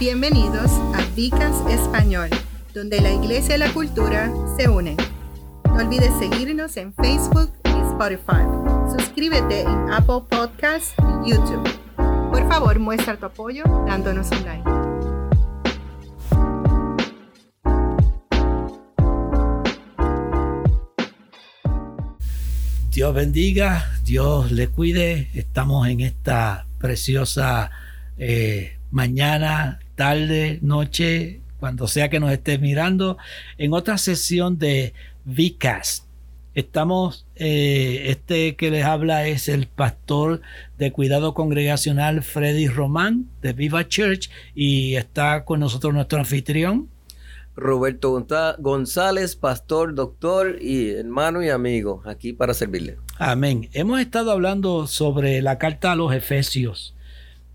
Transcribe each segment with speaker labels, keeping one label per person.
Speaker 1: Bienvenidos a Vicas Español, donde la iglesia y la cultura se unen. No olvides seguirnos en Facebook y Spotify. Suscríbete en Apple Podcasts y YouTube. Por favor, muestra tu apoyo dándonos un like.
Speaker 2: Dios bendiga, Dios le cuide. Estamos en esta preciosa eh, mañana, tarde, noche, cuando sea que nos esté mirando, en otra sesión de VCAST. Estamos, eh, este que les habla es el pastor de cuidado congregacional Freddy Román de Viva Church y está con nosotros nuestro anfitrión.
Speaker 3: Roberto González, pastor, doctor y hermano y amigo, aquí para servirle.
Speaker 2: Amén. Hemos estado hablando sobre la carta a los Efesios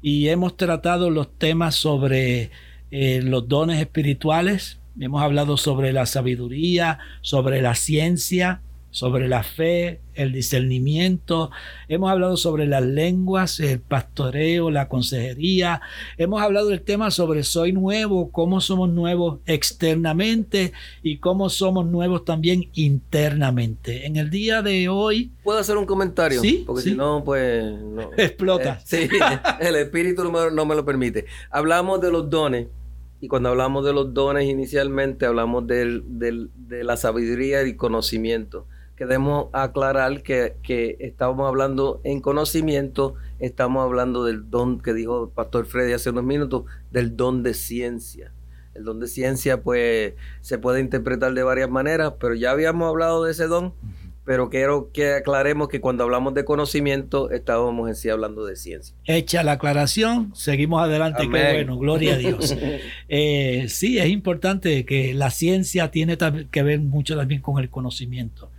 Speaker 2: y hemos tratado los temas sobre eh, los dones espirituales, hemos hablado sobre la sabiduría, sobre la ciencia, sobre la fe, el discernimiento, hemos hablado sobre las lenguas, el pastoreo, la consejería, hemos hablado del tema sobre soy nuevo, cómo somos nuevos externamente y cómo somos nuevos también internamente. En el día de hoy...
Speaker 3: ¿Puedo hacer un comentario?
Speaker 2: Sí.
Speaker 3: Porque si no, pues... No.
Speaker 2: Explota.
Speaker 3: Eh, sí, el espíritu no me, no me lo permite. Hablamos de los dones. Y cuando hablamos de los dones inicialmente, hablamos del, del, de la sabiduría y conocimiento queremos aclarar que, que estábamos hablando en conocimiento, estamos hablando del don que dijo el pastor Freddy hace unos minutos, del don de ciencia. El don de ciencia, pues, se puede interpretar de varias maneras, pero ya habíamos hablado de ese don, pero quiero que aclaremos que cuando hablamos de conocimiento, estábamos en sí hablando de ciencia.
Speaker 2: Hecha la aclaración, seguimos adelante, qué bueno, gloria a Dios. eh, sí, es importante que la ciencia tiene que ver mucho también con el conocimiento.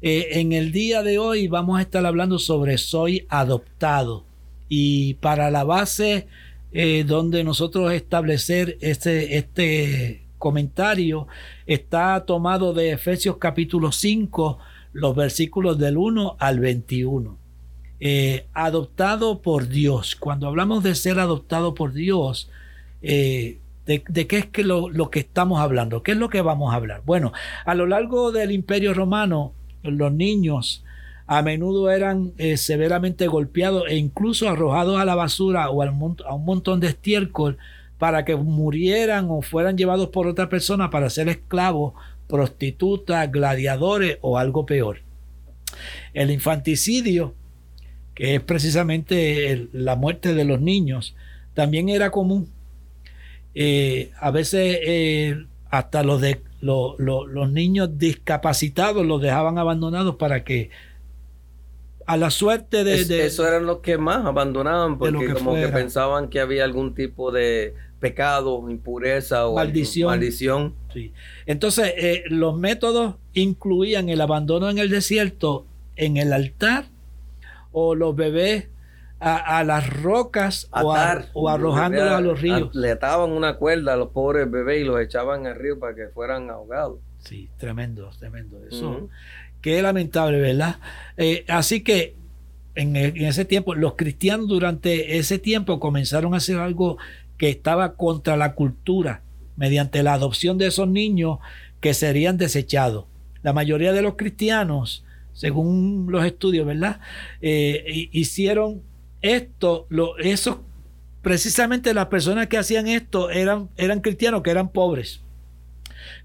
Speaker 2: Eh, en el día de hoy vamos a estar hablando sobre soy adoptado. Y para la base eh, donde nosotros establecer este, este comentario está tomado de Efesios capítulo 5, los versículos del 1 al 21. Eh, adoptado por Dios. Cuando hablamos de ser adoptado por Dios, de, de, qué es que lo, lo, que estamos hablando? ¿Qué es lo que vamos a hablar? Bueno, a lo largo del imperio romano, los niños a menudo eran eh, severamente golpeados e incluso arrojados a la basura o al a un montón de estiércol para que murieran o fueran llevados por otra persona para ser esclavos, prostitutas, gladiadores o algo peor. El infanticidio, que es precisamente la muerte de los niños, también era común. Eh, a veces eh, hasta los de los niños discapacitados los dejaban abandonados para que a la suerte de,
Speaker 3: eso eran los que más abandonaban porque como que pensaban que había algún tipo de pecado, impureza o
Speaker 2: maldición.
Speaker 3: maldición.
Speaker 2: Sí. Entonces, eh, los métodos incluían el abandono en el desierto, en el altar, o los bebés a, las rocas o, o, arrojándolos a, los ríos.
Speaker 3: le ataban una cuerda a los pobres bebés y los echaban al río para que fueran ahogados.
Speaker 2: Sí, tremendo, tremendo. Eso, qué lamentable, ¿verdad? Eh, así que en, en, ese tiempo, los cristianos durante ese tiempo comenzaron a hacer algo que estaba contra la cultura, mediante la adopción de esos niños que serían desechados. La mayoría de los cristianos, según los estudios, ¿verdad? Eh, hicieron esto, lo, eso, precisamente las personas que hacían esto eran, eran cristianos que eran pobres.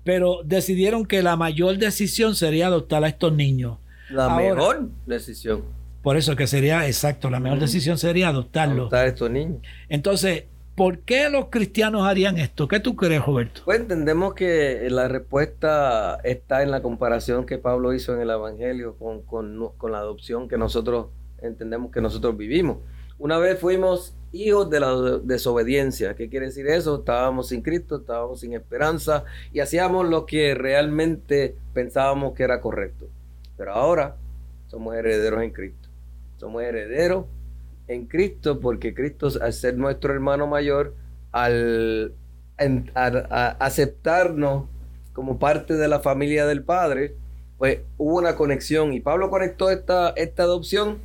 Speaker 2: Pero decidieron que la mayor decisión sería adoptar a estos niños.
Speaker 3: La mejor decisión.
Speaker 2: Por eso que sería, exacto, la mejor decisión sería adoptarlos.
Speaker 3: Adoptar a estos niños.
Speaker 2: Entonces, ¿por qué los cristianos harían esto? ¿Qué tú crees, Roberto?
Speaker 3: Pues entendemos que la respuesta está en la comparación que Pablo hizo en el Evangelio con, con, con la adopción que nosotros entendemos que nosotros vivimos. Una vez fuimos hijos de la desobediencia. ¿Qué quiere decir eso? Estábamos sin Cristo, estábamos sin esperanza y hacíamos lo que realmente pensábamos que era correcto. Pero ahora somos herederos en Cristo. Somos herederos en Cristo porque Cristo, al ser nuestro hermano mayor, al, aceptarnos como parte de la familia del Padre, pues hubo una conexión y Pablo conectó esta, esta adopción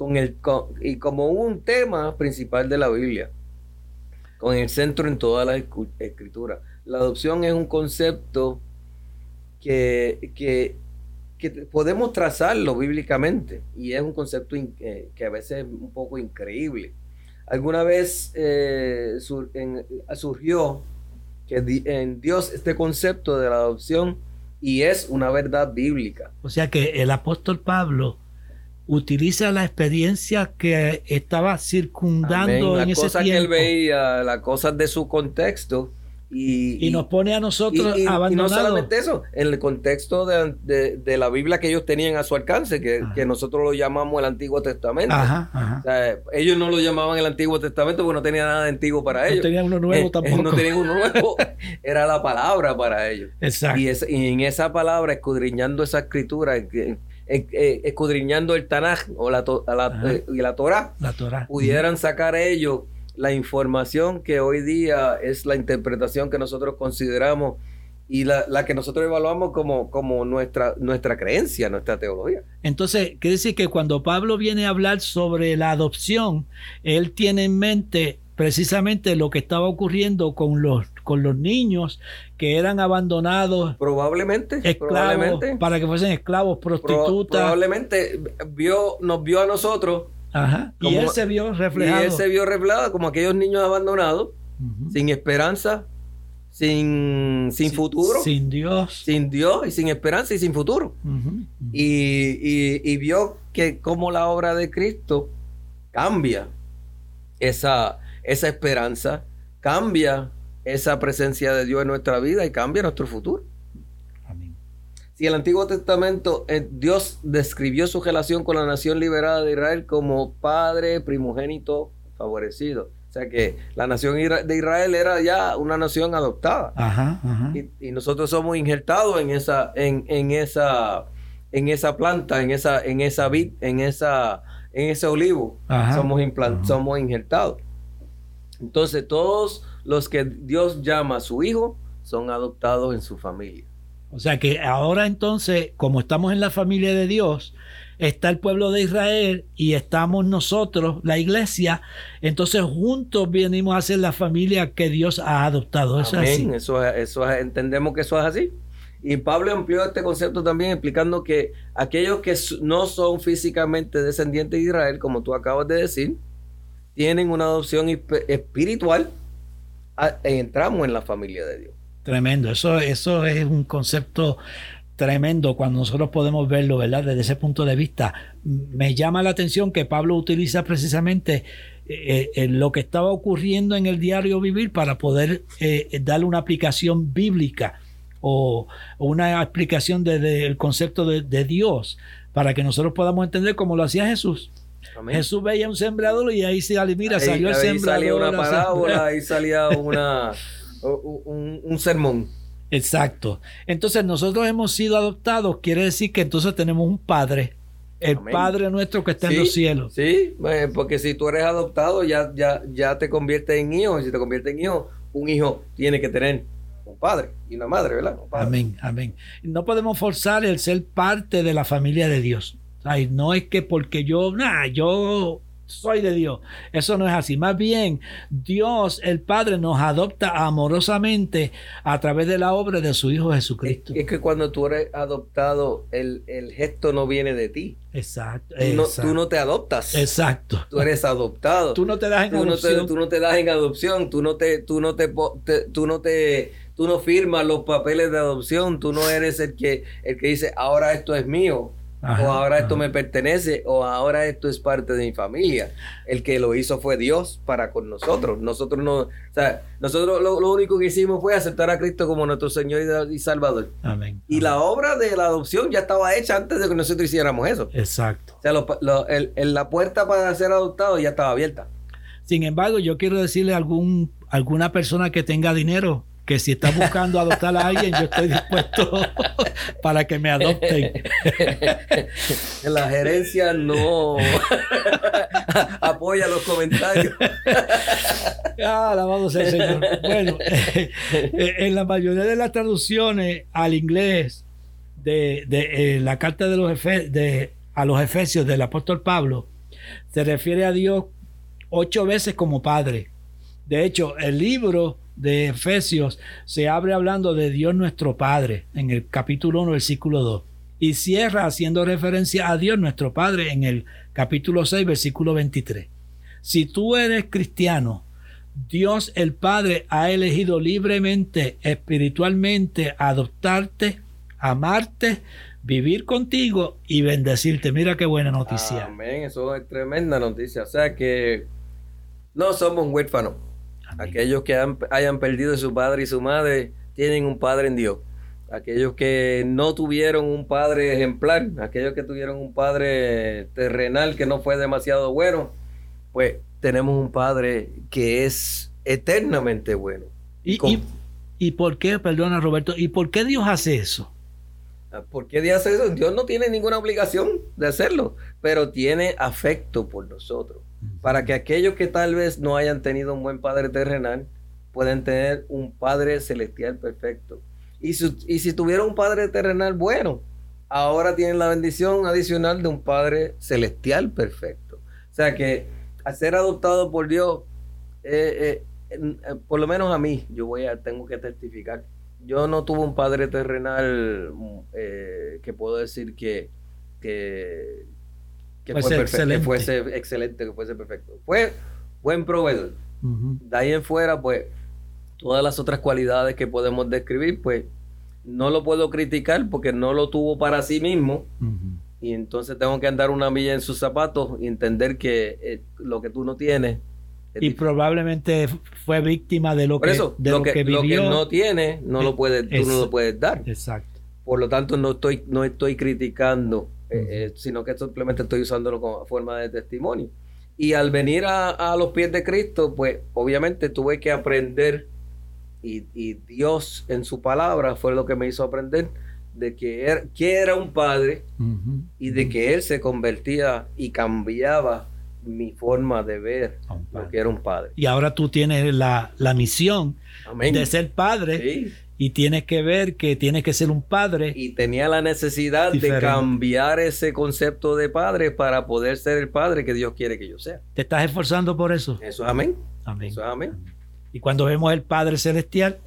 Speaker 3: con el, y como un tema principal de la Biblia. con el centro en toda la escritura. La adopción es un concepto que, que, podemos trazarlo bíblicamente y es un concepto eh, que a veces es un poco increíble. Alguna vez eh, surgió que en Dios este concepto de la adopción y es una verdad bíblica.
Speaker 2: O sea que el apóstol Pablo utiliza la experiencia que estaba circundando en ese tiempo. que
Speaker 3: él veía, las cosas de su contexto y,
Speaker 2: nos pone a nosotros abandonados. Y no
Speaker 3: solamente eso, en el contexto de, la Biblia que ellos tenían a su alcance, que, nosotros lo llamamos el Antiguo Testamento. ellos no lo llamaban el Antiguo Testamento porque no tenía nada de antiguo para ellos.
Speaker 2: No tenían uno nuevo eh, tampoco.
Speaker 3: no tenían uno nuevo. Era la palabra para ellos. Exacto. Y, en esa palabra, escudriñando esa escritura, escudriñando el Tanaj o la, la, eh, y la Torah,
Speaker 2: la
Speaker 3: pudieran sacar ellos la información que hoy día es la interpretación que nosotros consideramos y la, que nosotros evaluamos como, como nuestra, nuestra creencia, nuestra teología.
Speaker 2: Entonces, quiere decir que cuando Pablo viene a hablar sobre la adopción, él tiene en mente precisamente lo que estaba ocurriendo con los, con los niños que eran abandonados.
Speaker 3: Probablemente,
Speaker 2: esclavos, para que fuesen esclavos, prostitutas.
Speaker 3: probablemente vio, nos vio a nosotros
Speaker 2: Ajá. y él se vio reflejado.
Speaker 3: Y él se vio reflejado como aquellos niños abandonados, sin esperanza, sin, sin, futuro.
Speaker 2: Sin Dios.
Speaker 3: Sin Dios y sin esperanza y sin futuro. Y, vio que como la obra de Cristo cambia esa, esa esperanza, cambia esa presencia de Dios en nuestra vida y cambia nuestro futuro. Si el Antiguo Testamento, eh, Dios describió su relación con la nación liberada de Israel como padre primogénito favorecido. O sea que la nación de Israel era ya una nación adoptada. Y, nosotros somos injertados en esa, en, en, esa, en esa planta, en esa, en esa vid, en esa, en ese olivo. Somos, somos injertados. Entonces, todos los que Dios llama a su hijo son adoptados en su familia.
Speaker 2: O sea que ahora entonces, como estamos en la familia de Dios, está el pueblo de Israel y estamos nosotros, la iglesia, entonces juntos venimos a ser la familia que Dios ha adoptado.
Speaker 3: ¿Eso es así? Eso, eso entendemos que eso es así. Y Pablo amplió este concepto también explicando que aquellos que no son físicamente descendientes de Israel, como tú acabas de decir, tienen una adopción espiritual, entramos en la familia de Dios.
Speaker 2: Tremendo, eso, eso es un concepto tremendo cuando nosotros podemos verlo, ¿verdad? Desde ese punto de vista. Me llama la atención que Pablo utiliza precisamente eh, eh, lo que estaba ocurriendo en el diario vivir para poder eh, darle una aplicación bíblica o, una explicación del concepto de, Dios para que nosotros podamos entender cómo lo hacía Jesús. Jesús veía un sembrador y ahí se mira, salió el sembrador.
Speaker 3: Salía una parábola, ahí salía una un, sermón.
Speaker 2: Exacto. Entonces nosotros hemos sido adoptados, quiere decir que entonces tenemos un padre, el Padre nuestro que está en los cielos.
Speaker 3: Sí, eh, porque si tú eres adoptado ya, ya, ya te conviertes en hijo, y si te conviertes en hijo, un hijo tiene que tener un padre y una madre, ¿verdad?
Speaker 2: Amén, amén. No podemos forzar el ser parte de la familia de Dios. No es que porque yo, nada, yo soy de Dios. Eso no es así. Más bien, Dios, el Padre, nos adopta amorosamente a través de la obra de su Hijo Jesucristo.
Speaker 3: Es, que cuando tú eres adoptado, el, gesto no viene de ti.
Speaker 2: Exacto
Speaker 3: tú, no, te adoptas.
Speaker 2: Exacto.
Speaker 3: Tú eres adoptado.
Speaker 2: tú no te das en adopción.
Speaker 3: tú no te das en adopción. Tú no te, tú no te, tú no te, tú no firmas los papeles de adopción. Tú no eres el que, el que dice, ahora esto es mío o ahora esto me pertenece, o ahora esto es parte de mi familia. El que lo hizo fue Dios para con nosotros. Nosotros no, o sea, nosotros lo, único que hicimos fue aceptar a Cristo como nuestro Señor y, Salvador.
Speaker 2: Amén.
Speaker 3: Y la obra de la adopción ya estaba hecha antes de que nosotros hiciéramos eso.
Speaker 2: Exacto.
Speaker 3: O sea, la puerta para ser adoptado ya estaba abierta.
Speaker 2: Sin embargo, yo quiero decirle a algún, alguna persona que tenga dinero, que si está buscando adoptar a alguien, yo estoy dispuesto para que me adopten.
Speaker 3: La gerencia no apoya los comentarios.
Speaker 2: Ah, alabado sea el Señor. Bueno, en la mayoría de las traducciones al inglés de, de eh, la carta de los de, a los Efesios del apóstol Pablo, se refiere a Dios ocho veces como Padre De hecho, el libro de Efesios se abre hablando de Dios nuestro Padre en el capítulo 1, versículo 2. Y cierra haciendo referencia a Dios nuestro Padre en el capítulo 6, versículo 23. Si tú eres cristiano, Dios el Padre ha elegido libremente, espiritualmente, adoptarte, amarte, vivir contigo y bendecirte. Mira qué buena noticia.
Speaker 3: Amén, eso es tremenda noticia. O sea que no somos huérfanos. Aquellos que hayan perdido a su padre y su madre tienen un padre en Dios. Aquellos que no tuvieron un padre ejemplar, aquellos que tuvieron un padre terrenal que no fue demasiado bueno, pues tenemos un padre que es eternamente bueno.
Speaker 2: ¿Y, y, por qué, perdona Roberto, y por qué Dios hace eso?
Speaker 3: Ah, ¿Por qué Dios hace eso? Dios no tiene ninguna obligación de hacerlo, pero tiene afecto por nosotros. Para que aquellos que tal vez no hayan tenido un buen padre terrenal, puedan tener un padre celestial perfecto. Y si, y si tuvieron un padre terrenal bueno, ahora tienen la bendición adicional de un padre celestial perfecto. O sea que al ser adoptado por Dios, eh, eh, eh, por lo menos a mí, yo voy a, tengo que testificar. Yo no tuve un padre terrenal que puedo decir que, que fue perfecto, que fuese excelente, que fuese perfecto. Fue buen proveedor. De ahí en fuera, pues, todas las otras cualidades que podemos describir, pues, no lo puedo criticar porque no lo tuvo para sí mismo. Y entonces tengo que andar una milla en sus zapatos y entender que lo que tú no tienes
Speaker 2: y probablemente fue víctima de lo que, de
Speaker 3: lo, que, vivió. no tiene, no lo puedes, tú no lo puedes dar.
Speaker 2: Exacto.
Speaker 3: Por lo tanto, no estoy, no estoy criticando, eh, eh, sino que simplemente estoy usándolo como forma de testimonio. Y al venir a, los pies de Cristo, pues obviamente tuve que aprender, y, Dios en su palabra fue lo que me hizo aprender, de que era, que era un padre y de que Él se convertía y cambiaba mi forma de ver lo que era un padre.
Speaker 2: Y ahora tú tienes la, misión de ser padre y tienes que ver que tienes que ser un padre.
Speaker 3: Y tenía la necesidad de cambiar ese concepto de padre para poder ser el padre que Dios quiere que yo sea.
Speaker 2: ¿Te estás esforzando por eso?
Speaker 3: Eso es amén. Eso es amén.
Speaker 2: Y cuando vemos el Padre Celestial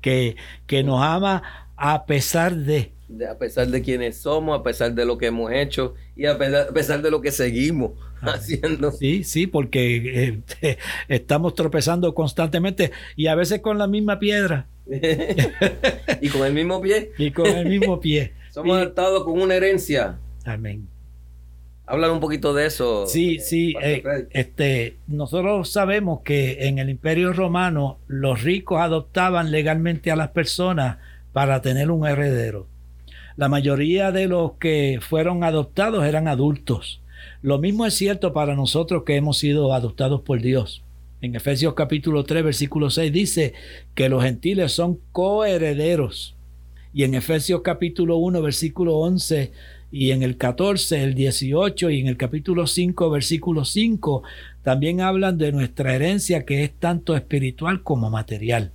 Speaker 2: que, que nos ama a pesar de
Speaker 3: a pesar de quienes somos, a pesar de lo que hemos hecho y a pesar, de lo que seguimos ah, haciendo.
Speaker 2: Sí, sí, porque eh, estamos tropezando constantemente y a veces con la misma piedra.
Speaker 3: y con el mismo pie.
Speaker 2: Y con el mismo pie.
Speaker 3: somos adoptados con una herencia.
Speaker 2: Amén.
Speaker 3: Hablar un poquito de eso.
Speaker 2: Sí, eh, sí. Eh, este, nosotros sabemos que en el Imperio Romano los ricos adoptaban legalmente a las personas para tener un heredero. La mayoría de los que fueron adoptados eran adultos. Lo mismo es cierto para nosotros que hemos sido adoptados por Dios. En Efesios capítulo 3, versículo 6 dice que los gentiles son coherederos. Y en Efesios capítulo 1, versículo 11 y en el 14, el 18 y en el capítulo 5, versículo 5 también hablan de nuestra herencia que es tanto espiritual como material.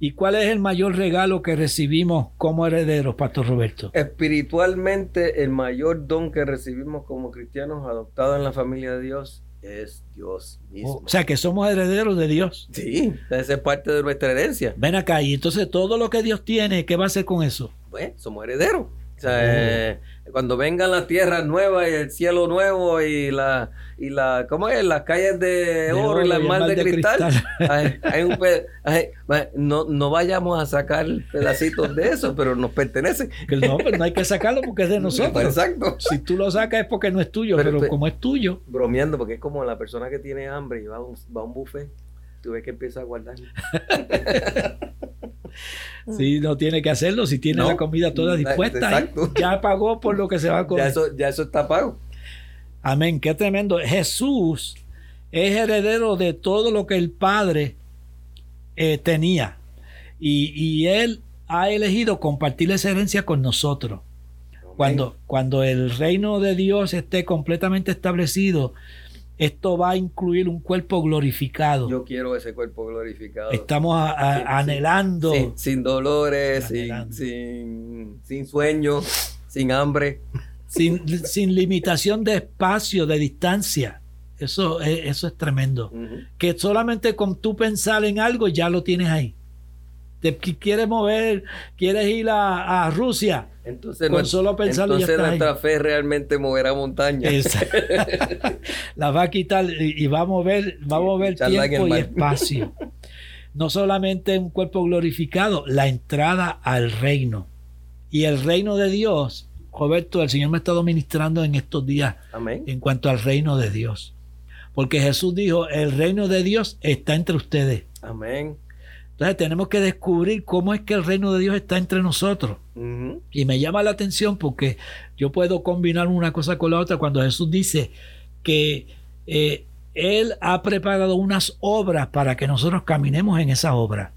Speaker 2: ¿Y cuál es el mayor regalo que recibimos como herederos, Pastor Roberto?
Speaker 3: Espiritualmente, el mayor don que recibimos como cristianos adoptados en la familia de Dios es Dios mismo.
Speaker 2: o sea, que somos herederos de Dios.
Speaker 3: Sí, esa es parte de nuestra herencia.
Speaker 2: Ven acá, y entonces todo lo que Dios tiene, ¿qué va a hacer con eso?
Speaker 3: Pues somos herederos. O sea, oh. eh, cuando vengan las tierras nuevas y el cielo nuevo y la y la ¿cómo es? las calles de, oro, y las mar de, cristal, no, no vayamos a sacar pedacitos de eso pero nos pertenece.
Speaker 2: No pero no hay que sacarlo porque es de nosotros. Exacto. Si tú lo sacas es porque no es tuyo pero, como es tuyo.
Speaker 3: bromeando porque es como la persona que tiene hambre y va a un, va a un buffet tú ves que empieza a guardar
Speaker 2: Si no tiene que hacerlo, si tiene la comida toda dispuesta, ya pagó por lo que se va a comer.
Speaker 3: Ya eso, ya eso está pago.
Speaker 2: Amén, qué tremendo. Jesús es heredero de todo lo que el Padre eh, tenía. Y, y, Él ha elegido compartir esa herencia con nosotros. Cuando, cuando el reino de Dios esté completamente establecido, esto va a incluir un cuerpo glorificado.
Speaker 3: Yo quiero ese cuerpo glorificado.
Speaker 2: Estamos anhelando.
Speaker 3: Sin, dolores, sin, sin, sueño, sin hambre.
Speaker 2: Sin, sin limitación de espacio, de distancia. Eso, eso es tremendo. Que solamente con tú pensar en algo ya lo tienes ahí. Te quieres mover, quieres ir a, Rusia.
Speaker 3: Entonces, con solo pensarlo entonces nuestra fe realmente moverá montañas.
Speaker 2: la va a quitar y, va a mover, va a mover tiempo y espacio. No solamente un cuerpo glorificado, la entrada al reino. Y el reino de Dios, Roberto, el Señor me ha estado ministrando en estos días en cuanto al reino de Dios. Porque Jesús dijo, el reino de Dios está entre ustedes.
Speaker 3: Amén.
Speaker 2: Entonces tenemos que descubrir cómo es que el reino de Dios está entre nosotros. Y me llama la atención porque yo puedo combinar una cosa con la otra cuando Jesús dice que eh, Él ha preparado unas obras para que nosotros caminemos en esa obra.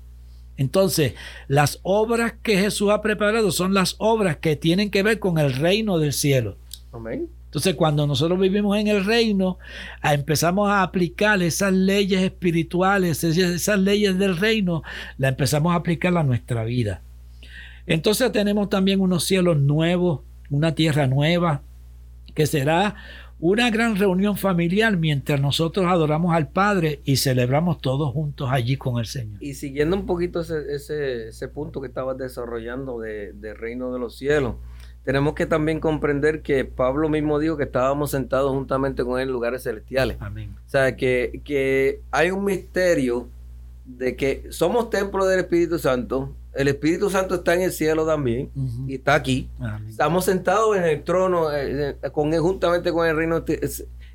Speaker 2: Entonces, las obras que Jesús ha preparado son las obras que tienen que ver con el reino del cielo.
Speaker 3: Amén.
Speaker 2: Entonces, cuando nosotros vivimos en el reino, empezamos a aplicar esas leyes espirituales, esas leyes del reino, las empezamos a aplicar a nuestra vida. Entonces tenemos también unos cielos nuevos, una tierra nueva, que será una gran reunión familiar mientras nosotros adoramos al Padre y celebramos todos juntos allí con el Señor.
Speaker 3: Y siguiendo un poquito ese, punto que estabas desarrollando de, de reino de los cielos, tenemos que también comprender que Pablo mismo dijo que estábamos sentados juntamente con él en lugares celestiales.
Speaker 2: Amén.
Speaker 3: O sea, que, que hay un misterio de que somos templo del Espíritu Santo. El Espíritu Santo está en el cielo también y está aquí. Estamos sentados en el trono eh, eh, con juntamente con el reino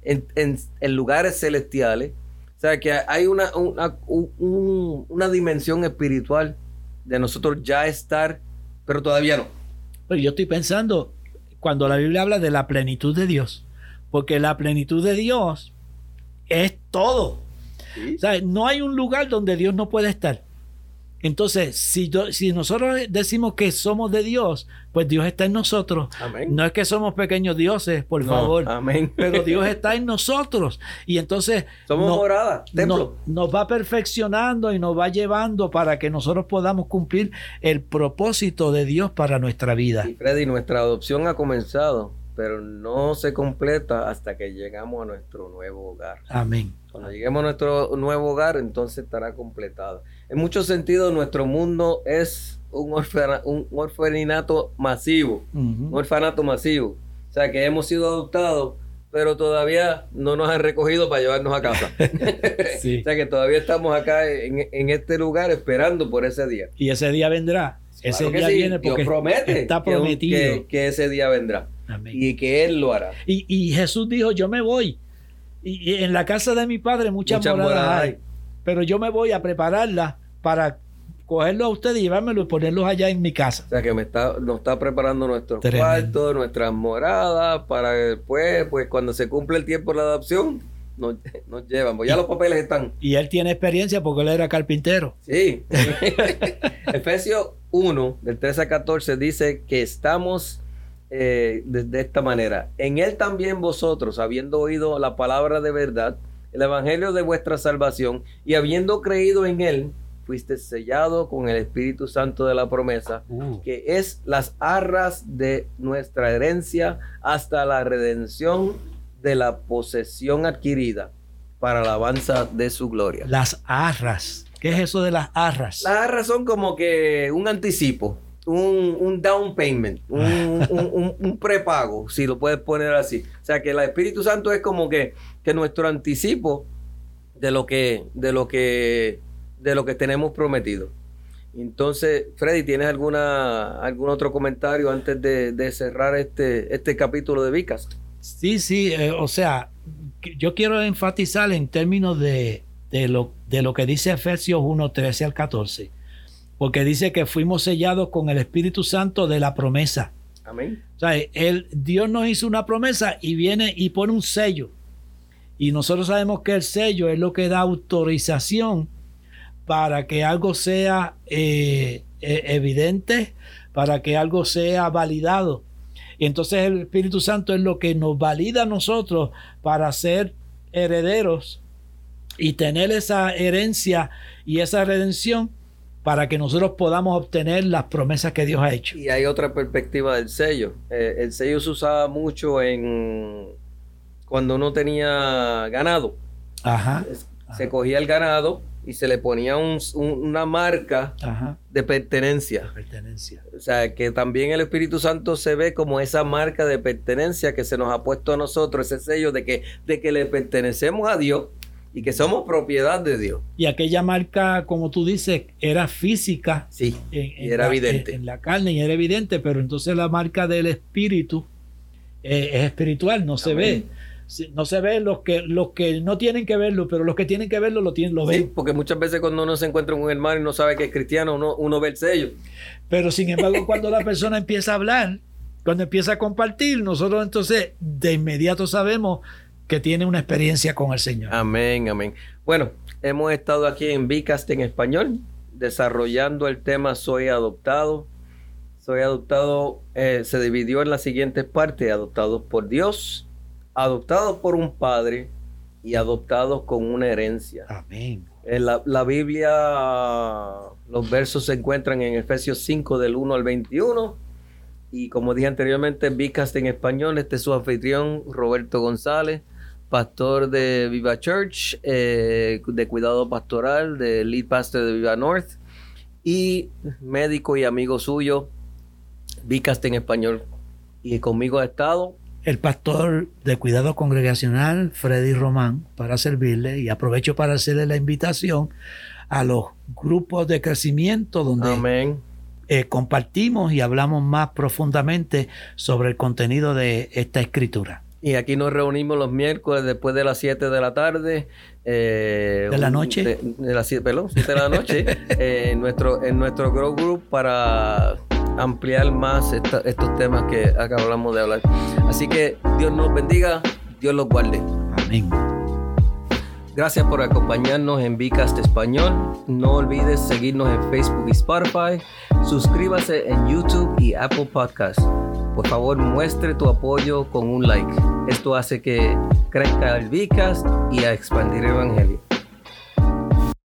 Speaker 3: en, en, lugares celestiales. O sea, que hay una, una, una dimensión espiritual de nosotros ya estar, pero todavía no.
Speaker 2: Pero yo estoy pensando cuando la Biblia habla de la plenitud de Dios, porque la plenitud de Dios es todo. O sea, no hay un lugar donde Dios no puede estar. Entonces, si, si nosotros decimos que somos de Dios, pues Dios está en nosotros. No es que somos pequeños dioses, por favor.
Speaker 3: Amén.
Speaker 2: Pero Dios está en nosotros. Y entonces
Speaker 3: somos
Speaker 2: nos,
Speaker 3: morada,
Speaker 2: templo. nos va perfeccionando y nos va llevando para que nosotros podamos cumplir el propósito de Dios para nuestra vida.
Speaker 3: Y Freddy, nuestra adopción ha comenzado, pero no se completa hasta que llegamos a nuestro nuevo hogar.
Speaker 2: Amén.
Speaker 3: Cuando lleguemos a nuestro nuevo hogar, entonces estará completado. En muchos sentidos, nuestro mundo es un, un orfanato masivo, un orfanato masivo. O sea, que hemos sido adoptados, pero todavía no nos han recogido para llevarnos a casa. o sea, que todavía estamos acá en, este lugar esperando por ese día.
Speaker 2: Y ese día vendrá. Ese día viene porque
Speaker 3: promete
Speaker 2: está prometido.
Speaker 3: Que, ese día vendrá. Y que Él lo hará.
Speaker 2: Y, y Jesús dijo, yo me voy y, en la casa de mi padre muchas, moradas, hay, Pero yo me voy a prepararla para cogerlo a ustedes y llevármelo y ponerlos allá en mi casa.
Speaker 3: O sea que me está, nos está preparando nuestros cuartos, nuestras moradas, para después, pues cuando se cumple el tiempo de la adopción, nos, llevan. Pues ya los papeles están.
Speaker 2: Y él tiene experiencia porque él era carpintero.
Speaker 3: Sí. Efesios 1, del 13 a 14, dice que estamos eh, de, esta manera. En él también vosotros, habiendo oído la palabra de verdad, el evangelio de vuestra salvación, y habiendo creído en él, fuiste sellado con el Espíritu Santo de la promesa, uh. que es las arras de nuestra herencia hasta la redención de la posesión adquirida para la alabanza de su gloria.
Speaker 2: Las arras. ¿Qué es eso de las arras?
Speaker 3: Las arras son como que un anticipo un, down payment, un, prepago, si lo puedes poner así. O sea que el Espíritu Santo es como que, que nuestro anticipo de lo que, de lo que, de lo que tenemos prometido. Entonces, Freddy, ¿tienes alguna, algún otro comentario antes de, cerrar este, este capítulo de Vicas?
Speaker 2: Sí, sí, eh, o sea, yo quiero enfatizar en términos de, de, lo, de lo que dice Efesios 1, 13 al 14 porque dice que fuimos sellados con el Espíritu Santo de la promesa.
Speaker 3: Amén.
Speaker 2: O sea, el, Dios nos hizo una promesa y viene y pone un sello. Y nosotros sabemos que el sello es lo que da autorización para que algo sea eh, e, evidente, para que algo sea validado. Y entonces el Espíritu Santo es lo que nos valida a nosotros para ser herederos y tener esa herencia y esa redención para que nosotros podamos obtener las promesas que Dios ha hecho.
Speaker 3: Y hay otra perspectiva del sello. Eh, el sello se usaba mucho en cuando uno tenía ganado. Se cogía el ganado y se le ponía una marca de pertenencia. pertenencia. O sea, que también el Espíritu Santo se ve como esa marca de pertenencia que se nos ha puesto a nosotros, ese sello de que, de que le pertenecemos a Dios y que somos propiedad de Dios.
Speaker 2: Y aquella marca, como tú dices, era física.
Speaker 3: Sí, y era evidente.
Speaker 2: En, la carne y era evidente, pero entonces la marca del Espíritu eh, es espiritual, no se ve no se ve los que los que no tienen que verlo, pero los que tienen que verlo lo tienen, lo ven. Sí,
Speaker 3: porque muchas veces cuando uno se encuentra con un hermano y no sabe que es cristiano, uno, uno ve el sello.
Speaker 2: Pero sin embargo, cuando la persona empieza a hablar, cuando empieza a compartir, nosotros entonces de inmediato sabemos que tiene una experiencia con el Señor.
Speaker 3: Amén, amén. Bueno, hemos estado aquí en Vicast en español, desarrollando el tema Soy adoptado. Soy adoptado, eh, se dividió en las siguientes partes, adoptados por Dios, adoptados por un padre y adoptados con una herencia.
Speaker 2: Amén.
Speaker 3: En la, Biblia, los versos se encuentran en Efesios 5 del 1 al 21. Y como dije anteriormente, Vicast en español, este es su anfitrión, Roberto González, pastor de Viva Church, eh, de cuidado pastoral, de lead pastor de Viva North, y médico y amigo suyo, Vicast en español. Y conmigo ha estado
Speaker 2: el pastor de cuidado congregacional, Freddy Román, para servirle y aprovecho para hacerle la invitación a los grupos de crecimiento donde eh, compartimos y hablamos más profundamente sobre el contenido de esta escritura.
Speaker 3: Y aquí nos reunimos los miércoles después de las 7 de la tarde.
Speaker 2: Eh, ¿De la noche?
Speaker 3: De, las 7, perdón, 7 de la noche. Eh, en, nuestro, en nuestro Grow Group para ampliar más estos temas que acá hablamos de hablar. Así que Dios nos bendiga, Dios los guarde.
Speaker 2: Amén.
Speaker 3: Gracias por acompañarnos en Vicast Español. No olvides seguirnos en Facebook y Spotify. Suscríbase en YouTube y Apple Podcasts. Por favor, muestre tu apoyo con un like. Esto hace que crezca el Vicast y a expandir el Evangelio.